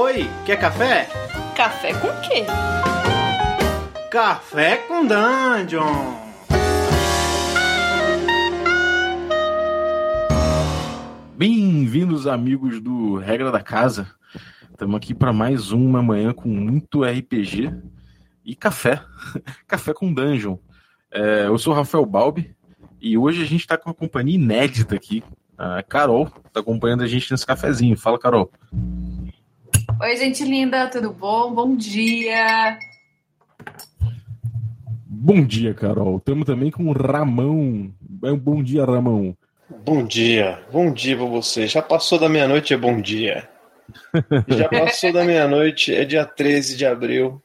Oi, quer café? Café com quê? Café com Dungeon! Bem-vindos, amigos do Regra da Casa. Estamos aqui para mais uma manhã com muito RPG e café. café com Dungeon. É, eu sou o Rafael Balbi e hoje a gente está com uma companhia inédita aqui. A Carol está acompanhando a gente nesse cafezinho. Fala, Carol. Oi, gente linda, tudo bom? Bom dia! Bom dia, Carol. Estamos também com o Ramão. Bom dia, Ramão. Bom dia, bom dia pra você. Já passou da meia-noite, é bom dia. Já passou da meia-noite, é dia 13 de abril.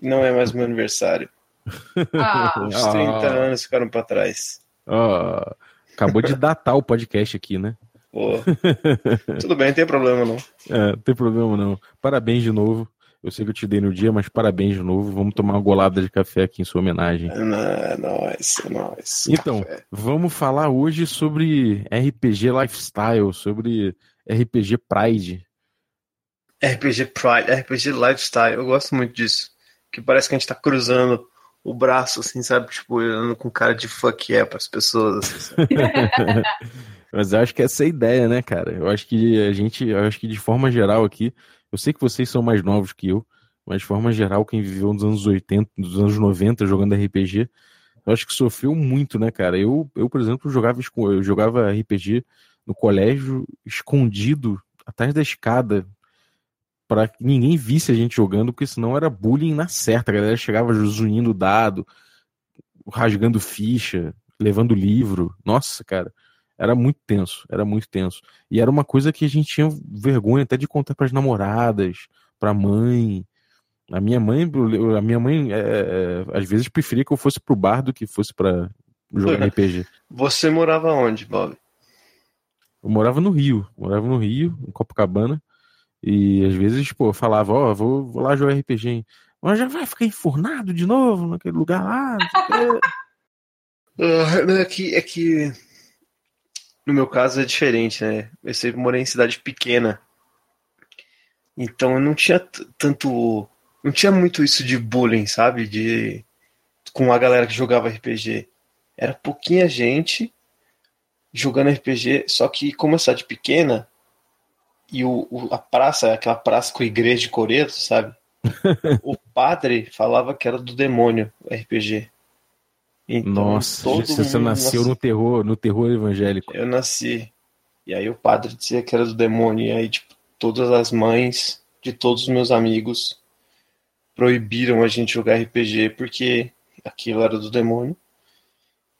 Não é mais meu aniversário. Ah, Os 30 Ah. anos ficaram pra trás. Ó, acabou de datar o podcast aqui, né? Pô. Tudo bem, não tem problema não. É, tem problema não. Parabéns de novo. Eu sei que eu te dei no dia, mas parabéns de novo. Vamos tomar uma golada de café aqui em sua homenagem. É nó- nóis, é nóis. Então, Café. vamos falar hoje sobre RPG Lifestyle, sobre RPG Pride. RPG Pride, RPG Lifestyle, eu gosto muito disso. Que parece que a gente tá cruzando o braço, assim, sabe? Tipo, olhando com cara de fuck yeah pras pessoas. Assim? Mas eu acho que essa é a ideia, né, cara? Eu acho que a gente, eu acho que de forma geral aqui, eu sei que vocês são mais novos que eu, mas de forma geral, quem viveu nos anos 80, nos anos 90 jogando RPG, eu acho que sofreu muito, né, cara? Eu, eu por exemplo, jogava, eu jogava RPG no colégio, escondido, atrás da escada, para que ninguém visse a gente jogando, porque senão era bullying na certa. A galera chegava zunindo dado, rasgando ficha, levando livro. Nossa, cara, era muito tenso, era muito tenso. E era uma coisa que a gente tinha vergonha até de contar para as namoradas, para mãe. A minha mãe, a minha mãe, é, é, às vezes preferia que eu fosse pro bar do que fosse para jogar RPG. Você morava onde, Bob? Eu morava no Rio, morava no Rio, em Copacabana, e às vezes, pô, eu falava, ó, vou, vou lá jogar RPG, hein? Mas já vai ficar enfurnado de novo naquele lugar lá, não. Ah, não, é que, é que no meu caso é diferente, né? Eu sempre morei em cidade pequena. Então eu não tinha tanto. Não tinha muito isso de bullying, sabe? De. Com a galera que jogava RPG. Era pouquinha gente jogando RPG, só que como é cidade pequena, e o, o- a praça, aquela praça com a igreja de Coreto, sabe? o padre falava que era do demônio o RPG. Então, Nossa, todo você, nasceu no terror, no terror evangélico. eu nasci. E aí o padre dizia que era do demônio. E aí, tipo, todas as mães de todos os meus amigos proibiram a gente jogar RPG porque aquilo era do demônio.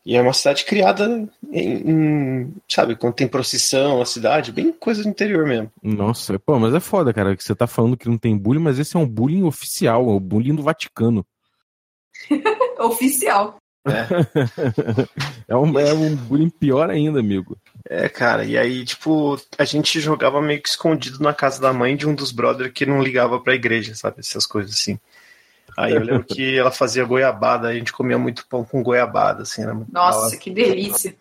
E é uma cidade criada em, em- sabe, quando tem procissão, a cidade, bem coisa do interior mesmo. Nossa, pô, mas é foda, cara, que você tá falando que não tem bullying, mas esse é um bullying oficial, é o bullying do Vaticano. oficial. É um, é um bullying pior ainda, amigo. É, cara, e aí, tipo, a gente jogava meio que escondido na casa da mãe de um dos brothers que não ligava pra igreja, sabe? Essas coisas assim. Aí eu lembro que ela fazia goiabada, a gente comia muito pão com goiabada, assim, da Nossa, que delícia.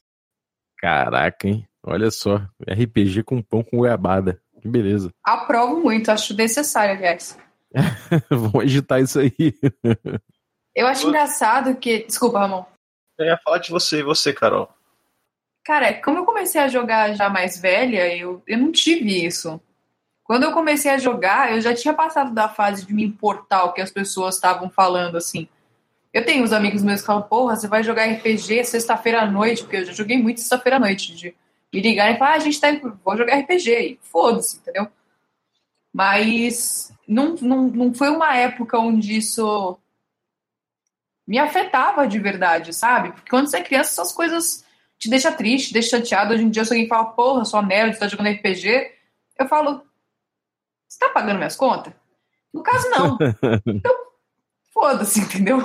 Caraca, hein? Olha só, RPG com pão com goiabada. Que beleza. Aprovo muito, acho necessário, aliás. Vamos agitar isso aí. Eu acho engraçado que. Desculpa, Ramon. Eu ia falar de você e você, Carol. Cara, como eu comecei a jogar já mais velha, eu, eu não tive isso. Quando eu comecei a jogar, eu já tinha passado da fase de me importar o que as pessoas estavam falando, assim. Eu tenho uns amigos meus que falam, porra, você vai jogar RPG sexta-feira à noite, porque eu já joguei muito sexta-feira à noite, de me ligarem e falar, ah, a gente tá, em- vou jogar RPG, e foda-se, entendeu? Mas não, não, não foi uma época onde isso me afetava de verdade, sabe? Porque quando você é criança, essas coisas te deixa triste, te deixa chateado. Hoje em dia, se alguém fala, porra, sua nerd, você tá jogando RPG, eu falo, você tá pagando minhas contas? No caso, não. Então, foda-se, entendeu?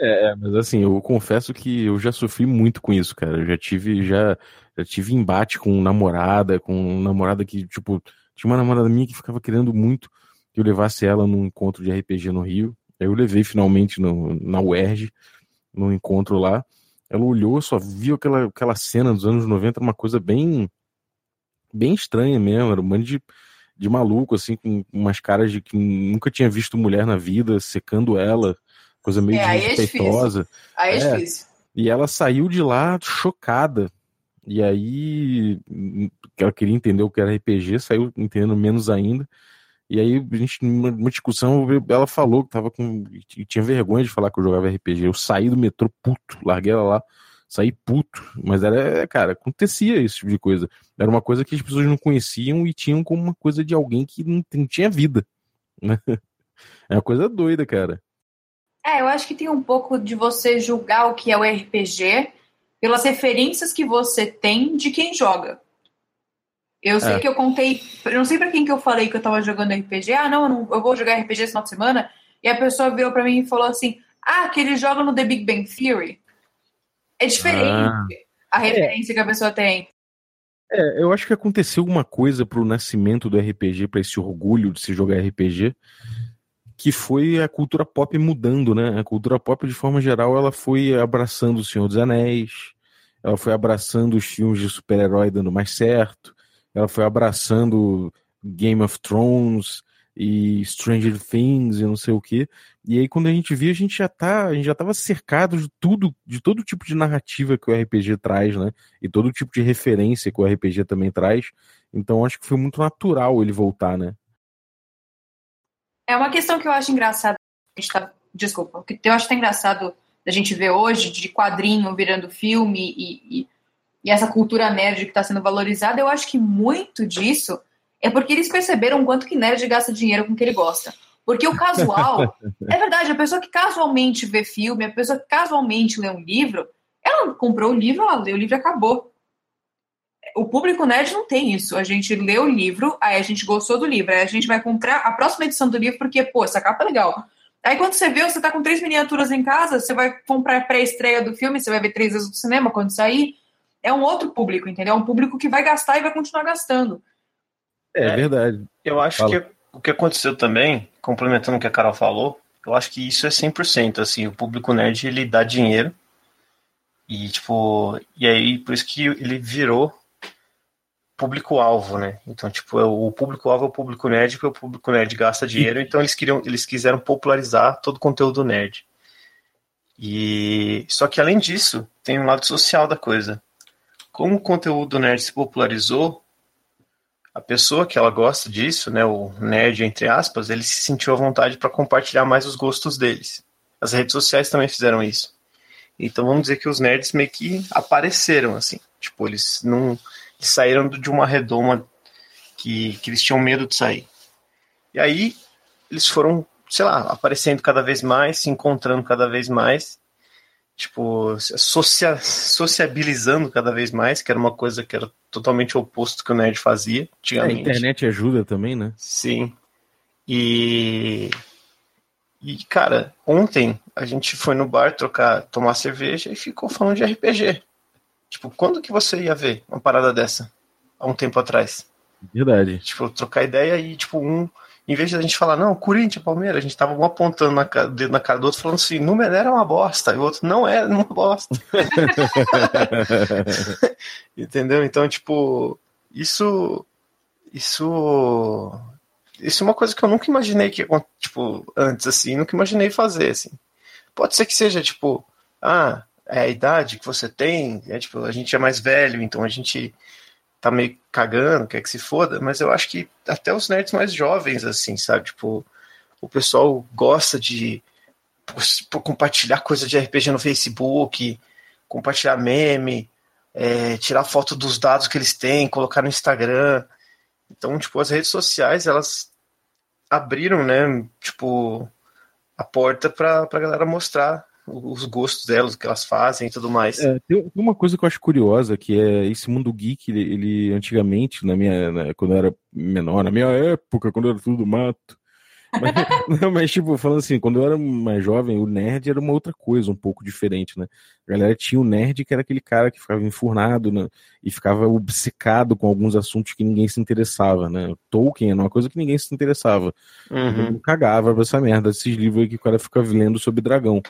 É, mas assim, eu confesso que eu já sofri muito com isso, cara. Eu já tive, já, já tive embate com namorada, com namorada que, tipo, tinha uma namorada minha que ficava querendo muito que eu levasse ela num encontro de RPG no Rio. Aí eu levei finalmente no, na UERJ, num encontro lá. Ela olhou, só viu aquela, aquela cena dos anos 90, uma coisa bem bem estranha mesmo, era um bando de, de maluco, assim, com umas caras de que nunca tinha visto mulher na vida, secando ela, coisa meio É, aí é. Aí é, É. difícil. E ela saiu de lá chocada. E aí, hum, ela queria entender o que era RPG, saiu entendendo menos ainda. E aí, a gente, numa discussão, ela falou que tava com. tinha vergonha de falar que eu jogava RPG. Eu saí do metrô puto, larguei ela lá, saí puto. Mas era, cara, acontecia esse tipo de coisa. Era uma coisa que as pessoas não conheciam e tinham como uma coisa de alguém que não, não tinha vida. Né? É uma coisa doida, cara. É, eu acho que tem um pouco de você julgar o que é o RPG pelas referências que você tem de quem joga. Eu sei É. que eu contei, eu não sei pra quem que eu falei que eu tava jogando RPG. Ah, não, eu, não, eu vou jogar RPG esse final de semana. E a pessoa virou pra mim e falou assim: Ah, que ele joga no The Big Bang Theory. É diferente Ah. a referência que a pessoa tem. É, eu acho que aconteceu alguma coisa pro nascimento do RPG, pra esse orgulho de se jogar RPG, que foi a cultura pop mudando, né? A cultura pop, de forma geral, ela foi abraçando o Senhor dos Anéis, ela foi abraçando os filmes de super-herói dando mais certo, ela foi abraçando Game of Thrones e Stranger Things e não sei o quê. E aí, quando a gente via, a gente já tá, a gente já tava cercado de tudo, de todo tipo de narrativa que o RPG traz, né? E todo tipo de referência que o RPG também traz. Então, acho que foi muito natural ele voltar, né? É uma questão que eu acho engraçado. A gente tá, desculpa, que eu acho que é engraçado da gente ver hoje de quadrinho virando filme e, e, e essa cultura nerd que está sendo valorizada. Eu acho que muito disso é porque eles perceberam o quanto que nerd gasta dinheiro com o que ele gosta. Porque o casual, é verdade, a pessoa que casualmente vê filme, a pessoa que casualmente lê um livro, ela comprou o livro, ela leu o livro e acabou. O público nerd não tem isso. A gente lê o livro, aí a gente gostou do livro, aí a gente vai comprar a próxima edição do livro porque, pô, essa capa é legal. Aí quando você vê, você tá com três miniaturas em casa, você vai comprar a pré-estreia do filme, você vai ver três vezes no cinema quando sair. É um outro público, entendeu? É um público que vai gastar e vai continuar gastando. É, É. verdade. Eu acho Fala. que o que aconteceu também, complementando o que a Carol falou, eu acho que isso é 100%, assim, o público nerd, ele dá dinheiro, e, tipo, e aí, por isso que ele virou público-alvo, né? Então, tipo, é o público-alvo é o público nerd, porque o público nerd gasta dinheiro, então eles queriam, eles quiseram popularizar todo o conteúdo nerd. E só que além disso, tem um lado social da coisa. Como o conteúdo nerd se popularizou, a pessoa que ela gosta disso, né, o nerd entre aspas, ele se sentiu à vontade para compartilhar mais os gostos deles. As redes sociais também fizeram isso. Então vamos dizer que os nerds meio que apareceram assim, tipo eles não eles saíram de uma redoma que, que eles tinham medo de sair. E aí eles foram, sei lá, aparecendo cada vez mais, se encontrando cada vez mais, tipo socia sociabilizando cada vez mais, que era uma coisa que era totalmente oposto que o nerd fazia É, a internet ajuda também, né? Sim. E. E, cara, ontem a gente foi no bar trocar, tomar cerveja e ficou falando de RPG. Tipo, quando que você ia ver uma parada dessa? Há um tempo atrás. Verdade. Tipo, trocar ideia e, tipo, um. Em vez de a gente falar, não, Corinthians, Palmeiras, a gente tava um apontando na, dedo na cara do outro, falando assim, número era uma bosta. E o outro, não era uma bosta. Entendeu? Então, tipo, isso. Isso. Isso é uma coisa que eu nunca imaginei que, tipo, antes, assim, nunca imaginei fazer, assim. Pode ser que seja, tipo, ah, é a idade que você tem, é tipo, a gente é mais velho, então a gente tá meio cagando, quer que se foda, mas eu acho que até os nerds mais jovens, assim, sabe? Tipo, o pessoal gosta de compartilhar coisa de RPG no Facebook, compartilhar meme, é, tirar foto dos dados que eles têm, colocar no Instagram. Então, tipo, as redes sociais, elas abriram, né, tipo, a porta pra, pra galera mostrar os gostos delas, o que elas fazem e tudo mais. É, tem uma coisa que eu acho curiosa, que é esse mundo geek, ele, ele antigamente, na minha, na- quando eu era menor, na minha época, quando era tudo mato. Mas, não, mas, tipo, falando assim, quando eu era mais jovem, o nerd era uma outra coisa, um pouco diferente, né? A galera tinha o nerd que era aquele cara que ficava enfurnado, né? E ficava obcecado com alguns assuntos que ninguém se interessava, né? Tolkien era uma coisa que ninguém se interessava. Uhum. Eu cagava pra essa merda, esses livros aí que o cara fica lendo sobre dragão.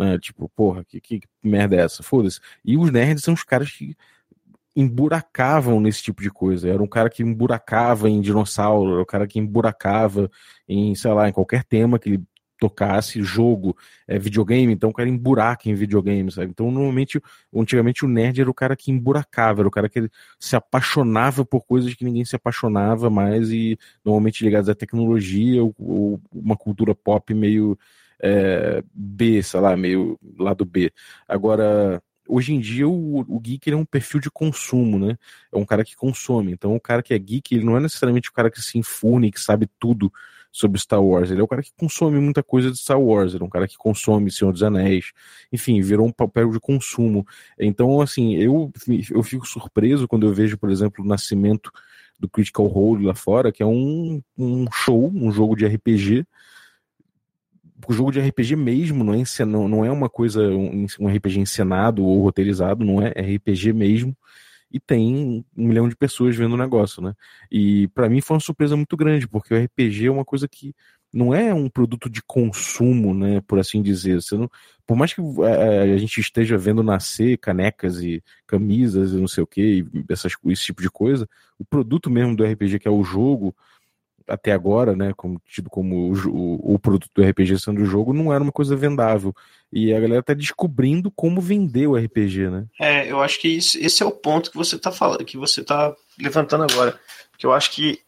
Né? Tipo, porra, que, que merda é essa? Foda-se. E os nerds são os caras que emburacavam nesse tipo de coisa. Era um cara que emburacava em dinossauro, era um cara que emburacava em, sei lá, em qualquer tema que ele tocasse, jogo, é, videogame, então o cara emburaca em videogame, sabe? Então, normalmente, antigamente o nerd era o cara que emburacava, era o cara que se apaixonava por coisas que ninguém se apaixonava mais e normalmente ligadas à tecnologia ou, ou uma cultura pop meio é, B, sei lá, meio lado B. Agora, hoje em dia o, o geek é um perfil de consumo, né? É um cara que consome. Então o cara que é geek, ele não é necessariamente o cara que se infune, que sabe tudo sobre Star Wars. Ele é o cara que consome muita coisa de Star Wars. Ele é um cara que consome Senhor dos Anéis. Enfim, virou um papel de consumo. Então, assim, eu, eu fico surpreso quando eu vejo, por exemplo, o nascimento do Critical Role lá fora, que é um, um show, um jogo de RPG, o jogo de RPG mesmo, não é, não, é uma coisa, um, RPG encenado ou roteirizado, não é, é RPG mesmo, e tem um milhão de pessoas vendo o negócio, né? E para mim foi uma surpresa muito grande, porque o RPG é uma coisa que não é um produto de consumo, né, por assim dizer. Você não, por mais que a, a gente esteja vendo nascer canecas e camisas e não sei o que, essas, esse tipo de coisa, o produto mesmo do RPG, que é o jogo, até agora, né, como tido como o, o, o, produto do RPG sendo o jogo, não era uma coisa vendável. E a galera tá descobrindo como vender o RPG, né? É, eu acho que isso, esse é o ponto que você tá falando, que você tá levantando agora. Porque eu acho que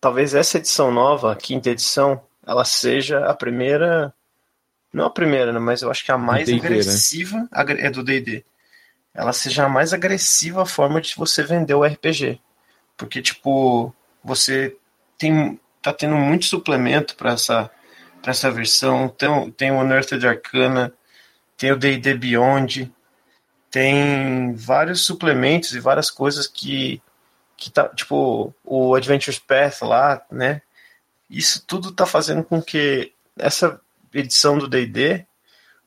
talvez essa edição nova, a quinta edição, ela seja a primeira. Não a primeira, né, mas eu acho que a mais né? agressiva né? é do DD. Ela seja a mais agressiva forma de você vender o RPG. Porque, tipo, você tem tá tendo muito suplemento para essa para essa versão. Tem, tem o Unearthed Arcana, tem o D&D Beyond, tem vários suplementos e várias coisas que que tá, tipo, o Adventures Path lá, né? Isso tudo tá fazendo com que essa edição do D&D,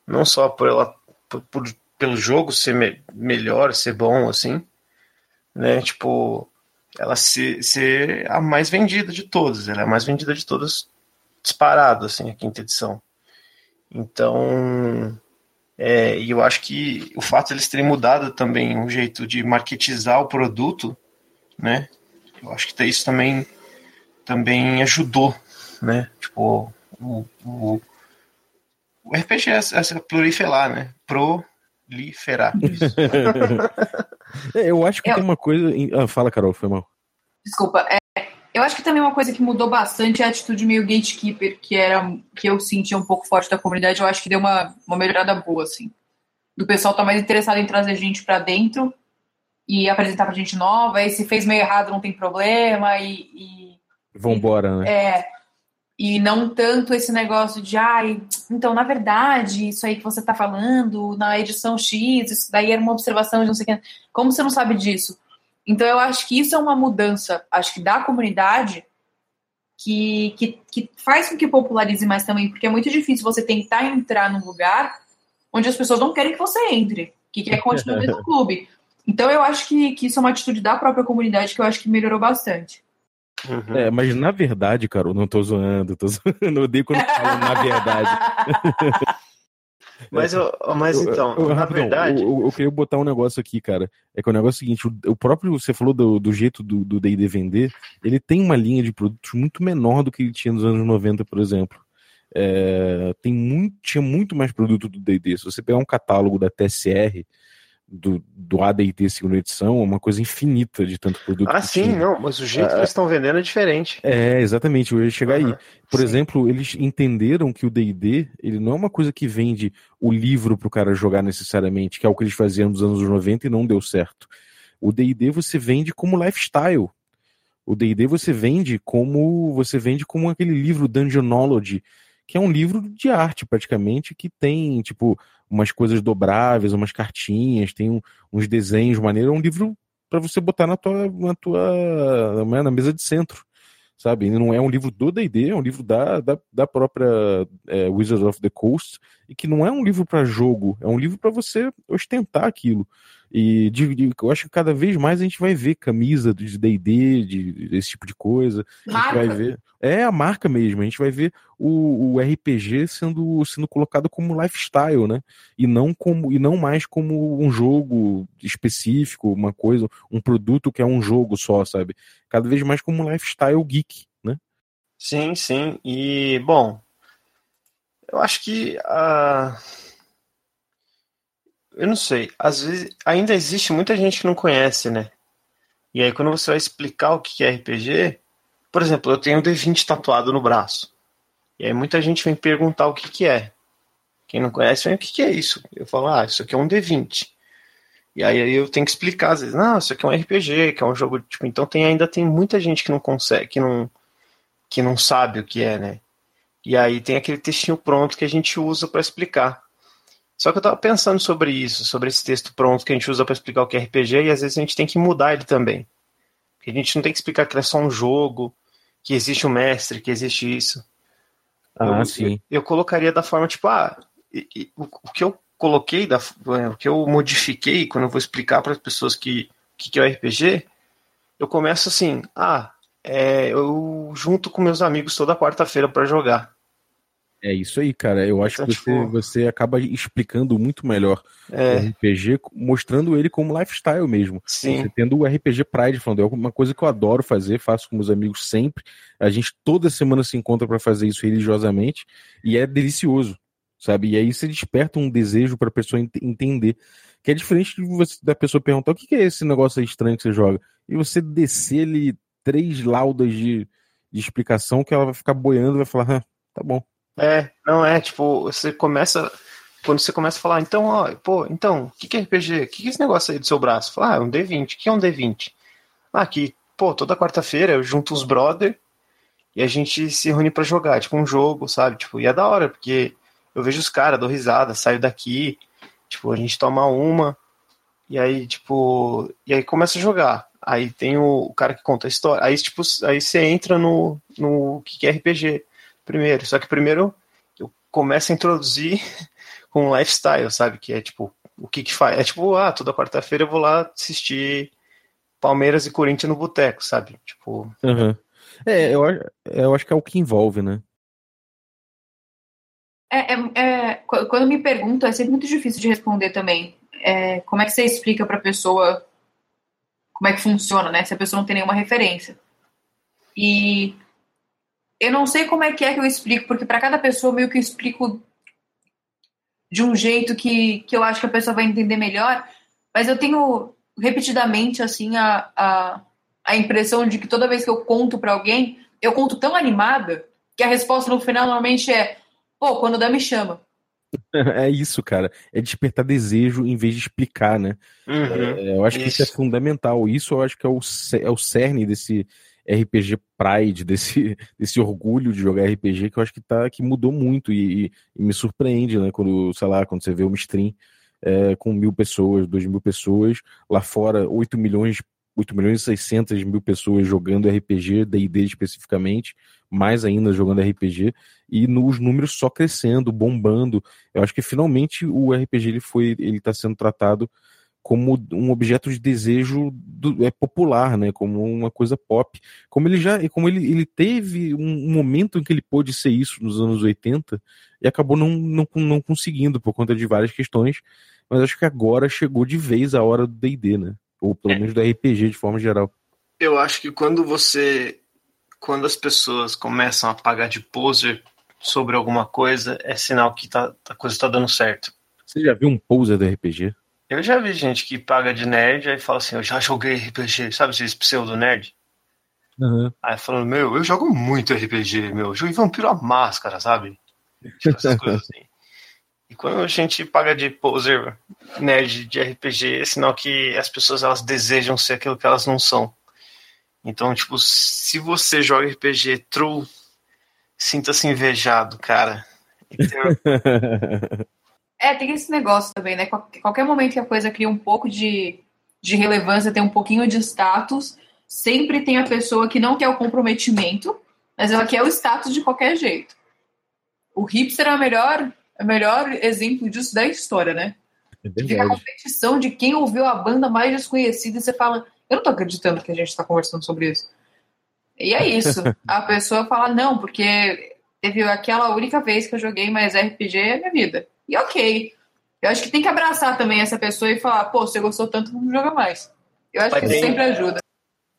não só por ela por, por, pelo jogo ser me, melhor, ser bom assim, né? Tipo, ela ser, ser a mais vendida de todas. Ela é a mais vendida de todas, disparado, assim, a quinta edição. Então, é, e eu acho que o fato de eles terem mudado também um jeito de marketizar o produto, né? Eu acho que isso também, também ajudou, né? Tipo, o, o, o RPG é, é proliferar, né? Proliferar. É, eu acho que eu... tem uma coisa. Ah, fala, Carol, foi mal. Desculpa. É, eu acho que também uma coisa que mudou bastante é a atitude meio gatekeeper, que era que eu sentia um pouco forte da comunidade. Eu acho que deu uma, uma melhorada boa, assim. Do pessoal tá mais interessado em trazer gente para dentro e apresentar pra gente nova. E se fez meio errado, não tem problema. E. e Vambora, né? É. E não tanto esse negócio de, ai, então, na verdade, isso aí que você tá falando, na edição X, isso daí era uma observação de não sei o que. Como você não sabe disso? Então, eu acho que isso é uma mudança, acho que da comunidade, que, que, que faz com que popularize mais também, porque é muito difícil você tentar entrar num lugar onde as pessoas não querem que você entre, que quer continuar do clube. Então, eu acho que, que isso é uma atitude da própria comunidade que eu acho que melhorou bastante. Uhum. É, mas na verdade, cara, eu não tô zoando, tô zoando. Eu odeio quando falo na verdade. Mas, eu, mas então, eu, eu, na verdade. Eu, eu, queria botar um negócio aqui, cara. É que o negócio é o seguinte: o, o próprio, você falou do, do jeito do DD vender, ele tem uma linha de produtos muito menor do que ele tinha nos anos 90, por exemplo. É, tem muito, tinha muito mais produto do DD. Se você pegar um catálogo da TSR, do, do AD&T segunda edição é uma coisa infinita de tanto produto. Ah, sim, tinha. não, mas o jeito ah, que eles estão vendendo é diferente. É, exatamente, eu ia chegar uhum, aí. Por sim. exemplo, eles entenderam que o D&D, ele não é uma coisa que vende o livro pro cara jogar necessariamente, que é o que eles faziam nos anos 90 e não deu certo. O D&D você vende como lifestyle. O D&D você vende como você vende como aquele livro Dungeonology, que é um livro de arte praticamente que tem, tipo, umas coisas dobráveis, umas cartinhas, tem um, uns desenhos maneiros. É um livro para você botar na tua, na tua né, na mesa de centro, sabe? Não é um livro do D&D, é um livro da, da, da própria é, Wizards of the Coast e que não é um livro para jogo, é um livro para você ostentar aquilo. E de, de, eu acho que cada vez mais a gente vai ver camisa de D&D, de, desse tipo de coisa. Marca. A gente vai ver. É a marca mesmo. A gente vai ver o, o, RPG sendo, sendo colocado como lifestyle, né? E não como e não mais como um jogo específico, uma coisa, um produto que é um jogo só, sabe? Cada vez mais como um lifestyle geek, né? Sim, sim. E bom, eu acho que uh eu não sei. Às vezes ainda existe muita gente que não conhece, né? E aí quando você vai explicar o que é RPG, por exemplo, eu tenho um D20 tatuado no braço. E aí muita gente vem perguntar o que que é. Quem não conhece, vem o que que é isso? Eu falo, ah, isso aqui é um D20. E aí eu tenho que explicar, às vezes, não, isso aqui é um RPG, que é um jogo, tipo, então tem ainda tem muita gente que não consegue, que não que não sabe o que é, né? E aí tem aquele textinho pronto que a gente usa para explicar. Só que eu tava pensando sobre isso, sobre esse texto pronto que a gente usa para explicar o que é RPG, e às vezes a gente tem que mudar ele também. Porque a gente não tem que explicar que é só um jogo, que existe um mestre, que existe isso. Ah, eu, sim. Eu, eu, colocaria da forma tipo, ah, e, e, o, o, que eu coloquei, da, o que eu modifiquei quando eu vou explicar para as pessoas que, que, que é o RPG, eu começo assim, ah, é, eu junto com meus amigos toda quarta-feira para jogar. É isso aí, cara. Eu acho que você, você acaba explicando muito melhor é. o RPG, mostrando ele como lifestyle mesmo. Sim. Você tendo o RPG Pride falando, é uma coisa que eu adoro fazer, faço com meus amigos sempre. A gente toda semana se encontra para fazer isso religiosamente e é delicioso, sabe? E aí você desperta um desejo para a pessoa ent entender. Que é diferente de você, da pessoa perguntar o que é esse negócio aí estranho que você joga. E você descer ali três laudas de, de explicação que ela vai ficar boiando e vai falar, ah, tá bom. É, não é, tipo, você começa. Quando você começa a falar, então, ó, pô, então, o que, que é RPG? O que, que é esse negócio aí do seu braço? Fala, ah, é um D20. O que é um D20? Ah, que, pô, toda quarta-feira eu junto os brother e a gente se reúne para jogar, tipo, um jogo, sabe? Tipo, e é da hora, porque eu vejo os caras, dou risada, saio daqui, tipo, a gente toma uma, e aí, tipo, e aí começa a jogar. Aí tem o, o cara que conta a história. Aí, tipo, aí você entra no, no que é RPG primeiro. Só que primeiro eu começo a introduzir com um lifestyle, sabe? Que é tipo, o que que faz? É tipo, ah, toda quarta-feira eu vou lá assistir Palmeiras e Corinthians no boteco, sabe? Tipo. Uhum. É, eu, eu acho que é o que envolve, né? É, é, é, quando me perguntam, é sempre muito difícil de responder também. É, como é que você explica para a pessoa como é que funciona, né? Se a pessoa não tem nenhuma referência. E eu não sei como é que é que eu explico, porque para cada pessoa meio que eu explico de um jeito que, que eu acho que a pessoa vai entender melhor, mas eu tenho repetidamente assim a, a, a impressão de que toda vez que eu conto para alguém, eu conto tão animada que a resposta no final normalmente é: pô, quando dá, me chama. É isso, cara. É despertar desejo em vez de explicar, né? Uhum, é, eu acho isso. que isso é fundamental. Isso eu acho que é o, é o cerne desse, RPG Pride, desse, desse orgulho de jogar RPG que eu acho que tá que mudou muito e, e me surpreende, né? Quando, sei lá, quando você vê uma stream é, com mil pessoas, dois mil pessoas, lá fora 8 milhões, 8 milhões e 600 mil pessoas jogando RPG, D&D especificamente, mais ainda jogando RPG, e nos números só crescendo, bombando. Eu acho que finalmente o RPG ele foi, ele está sendo tratado como um objeto de desejo do, é popular, né? Como uma coisa pop. Como ele já, como ele, ele teve um, momento em que ele pôde ser isso nos anos 80 e acabou não, não, não conseguindo por conta de várias questões. Mas acho que agora chegou de vez a hora do D&D, né? Ou pelo é. menos do RPG de forma geral. Eu acho que quando você, quando as pessoas começam a pagar de poser sobre alguma coisa, é sinal que tá, a coisa está dando certo. Você já viu um poser do RPG? Eu já vi gente que paga de nerd e fala assim, eu já joguei RPG, sabe esses pseudo-nerd? Uhum. Aí falando, meu, eu jogo muito RPG, meu, eu joguei Vampiro a Máscara, sabe? Tipo, essas coisas assim. E quando a gente paga de poser nerd de RPG, é sinal que as pessoas elas desejam ser aquilo que elas não são. Então, tipo, se você joga RPG true, sinta-se invejado, cara. Então, É, tem esse negócio também, né? Qualquer momento que a coisa cria um pouco de, de relevância, tem um pouquinho de status, sempre tem a pessoa que não quer o comprometimento, mas ela quer o status de qualquer jeito. O hipster é o melhor, é o melhor exemplo disso da história, né? É Fica a competição de quem ouviu a banda mais desconhecida e você fala, eu não tô acreditando que a gente tá conversando sobre isso. E é isso. a pessoa fala, não, porque teve aquela única vez que eu joguei mais RPG na minha vida. E ok. Eu acho que tem que abraçar também essa pessoa e falar, pô, você gostou tanto, vamos jogar mais. Eu acho Mas que tem- isso sempre ajuda.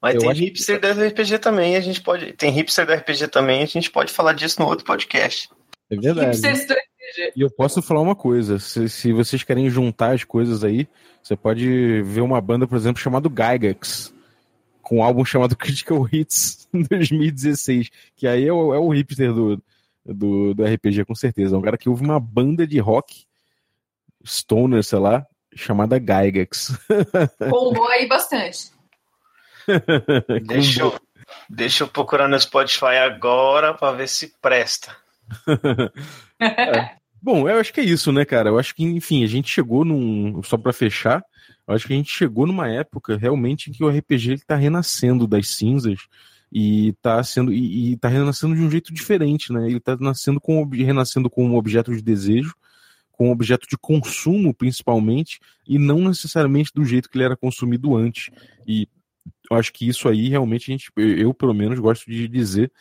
Mas Eu tem acho que- hipster do RPG também, a gente pode. Tem hipster do RPG também, a gente pode falar disso no outro podcast. É verdade. Hipsters do- E eu posso falar uma coisa: se, se vocês querem juntar as coisas aí, você pode ver uma banda, por exemplo, chamada Gygax, com um álbum chamado Critical Hits em 2016, que aí é o, é o hipster do, do, do RPG, com certeza. É um cara que ouve uma banda de rock, stoner, sei lá, chamada Gygax. Bombou aí bastante. Deixa eu, deixa eu procurar no Spotify agora pra ver se presta. Bom, eu acho que é isso, né, cara? Eu acho que, enfim, a gente chegou num. Só pra fechar, eu acho que a gente chegou numa época realmente em que o RPG ele tá renascendo das cinzas e tá sendo. E, e tá renascendo de um jeito diferente, né? Ele tá nascendo com, renascendo com um objeto de desejo, com um objeto de consumo, principalmente, e não necessariamente do jeito que ele era consumido antes. E eu acho que isso aí realmente a gente, eu, eu, pelo menos gosto de dizer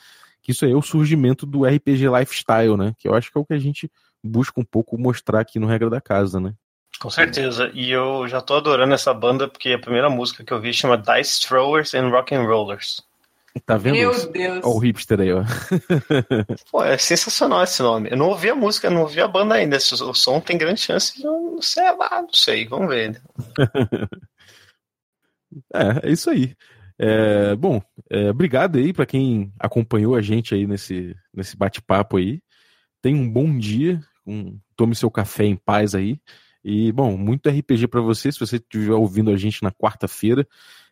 que isso aí é o surgimento do RPG lifestyle, né? Que eu acho que é o que a gente busca um pouco mostrar aqui no Regra da Casa, né? Com certeza. E eu já tô adorando essa banda porque a primeira música que eu vi chama Dice Throwers and Rock and Rollers. Tá vendo? Meu isso? Deus. Ó, o hipster aí, ó. Pô, é sensacional esse nome. Eu não ouvi a música, não ouvi a banda ainda. Esse- O som tem grande chance de não ser lá, não sei, vamos ver. É, é isso aí. É, bom, é, obrigado aí pra quem acompanhou a gente aí nesse, nesse bate-papo aí. Tenha um bom dia, um- tome seu café em paz aí. E, bom, muito RPG pra você, se você estiver ouvindo a gente na quarta-feira.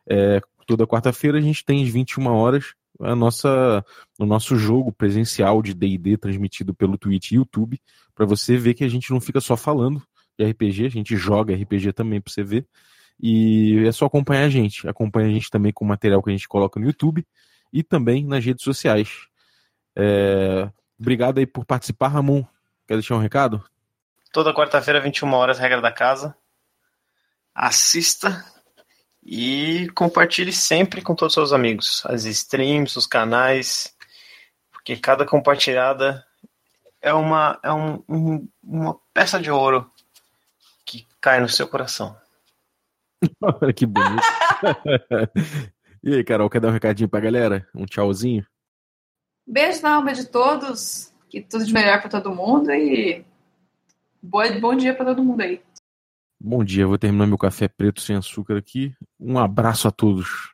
É, toda quarta-feira a gente tem às 21 horas a nossa, o nosso jogo presencial de D&D transmitido pelo Twitch e YouTube, pra você ver que a gente não fica só falando de RPG, a gente joga RPG também pra você ver. E é só acompanhar a gente. Acompanha a gente também com o material que a gente coloca no YouTube e também nas redes sociais. É, Obrigado aí por participar, Ramon. Quer deixar um recado? Toda quarta-feira, 21 horas, regra da casa. Assista e compartilhe sempre com todos os seus amigos. As streams, os canais. Porque cada compartilhada é uma, é um- um- uma peça de ouro que cai no seu coração. Olha que bonito. e aí, Carol, quer dar um recadinho pra galera? Um tchauzinho? Beijo na alma de todos. Que tudo de melhor pra todo mundo e boa, bom dia pra todo mundo aí. Bom dia, vou terminar meu café preto sem açúcar aqui. Um abraço a todos.